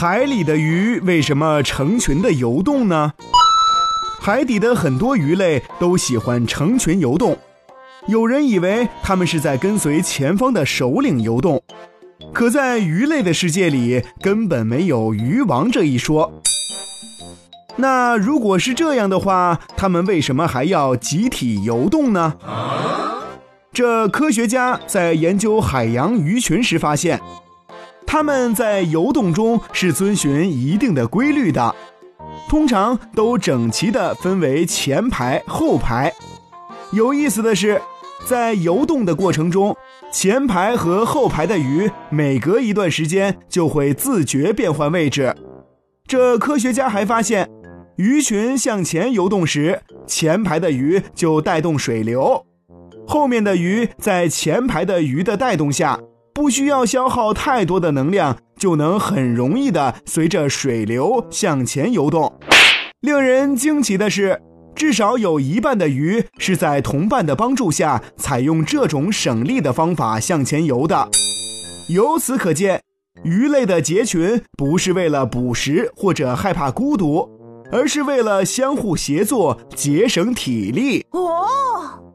海里的鱼为什么成群的游动呢？海底的很多鱼类都喜欢成群游动，有人以为它们是在跟随前方的首领游动，可在鱼类的世界里根本没有鱼王这一说。那如果是这样的话，它们为什么还要集体游动呢？这科学家在研究海洋鱼群时发现，它们在游动中是遵循一定的规律的，通常都整齐地分为前排、后排。有意思的是，在游动的过程中，前排和后排的鱼每隔一段时间就会自觉变换位置。这科学家还发现。鱼群向前游动时，前排的鱼就带动水流，后面的鱼在前排的鱼的带动下，不需要消耗太多的能量，就能很容易的随着水流向前游动。令人惊奇的是，至少有一半的鱼是在同伴的帮助下，采用这种省力的方法向前游的。由此可见，鱼类的结群不是为了捕食或者害怕孤独。而是为了相互协作，节省体力。哦。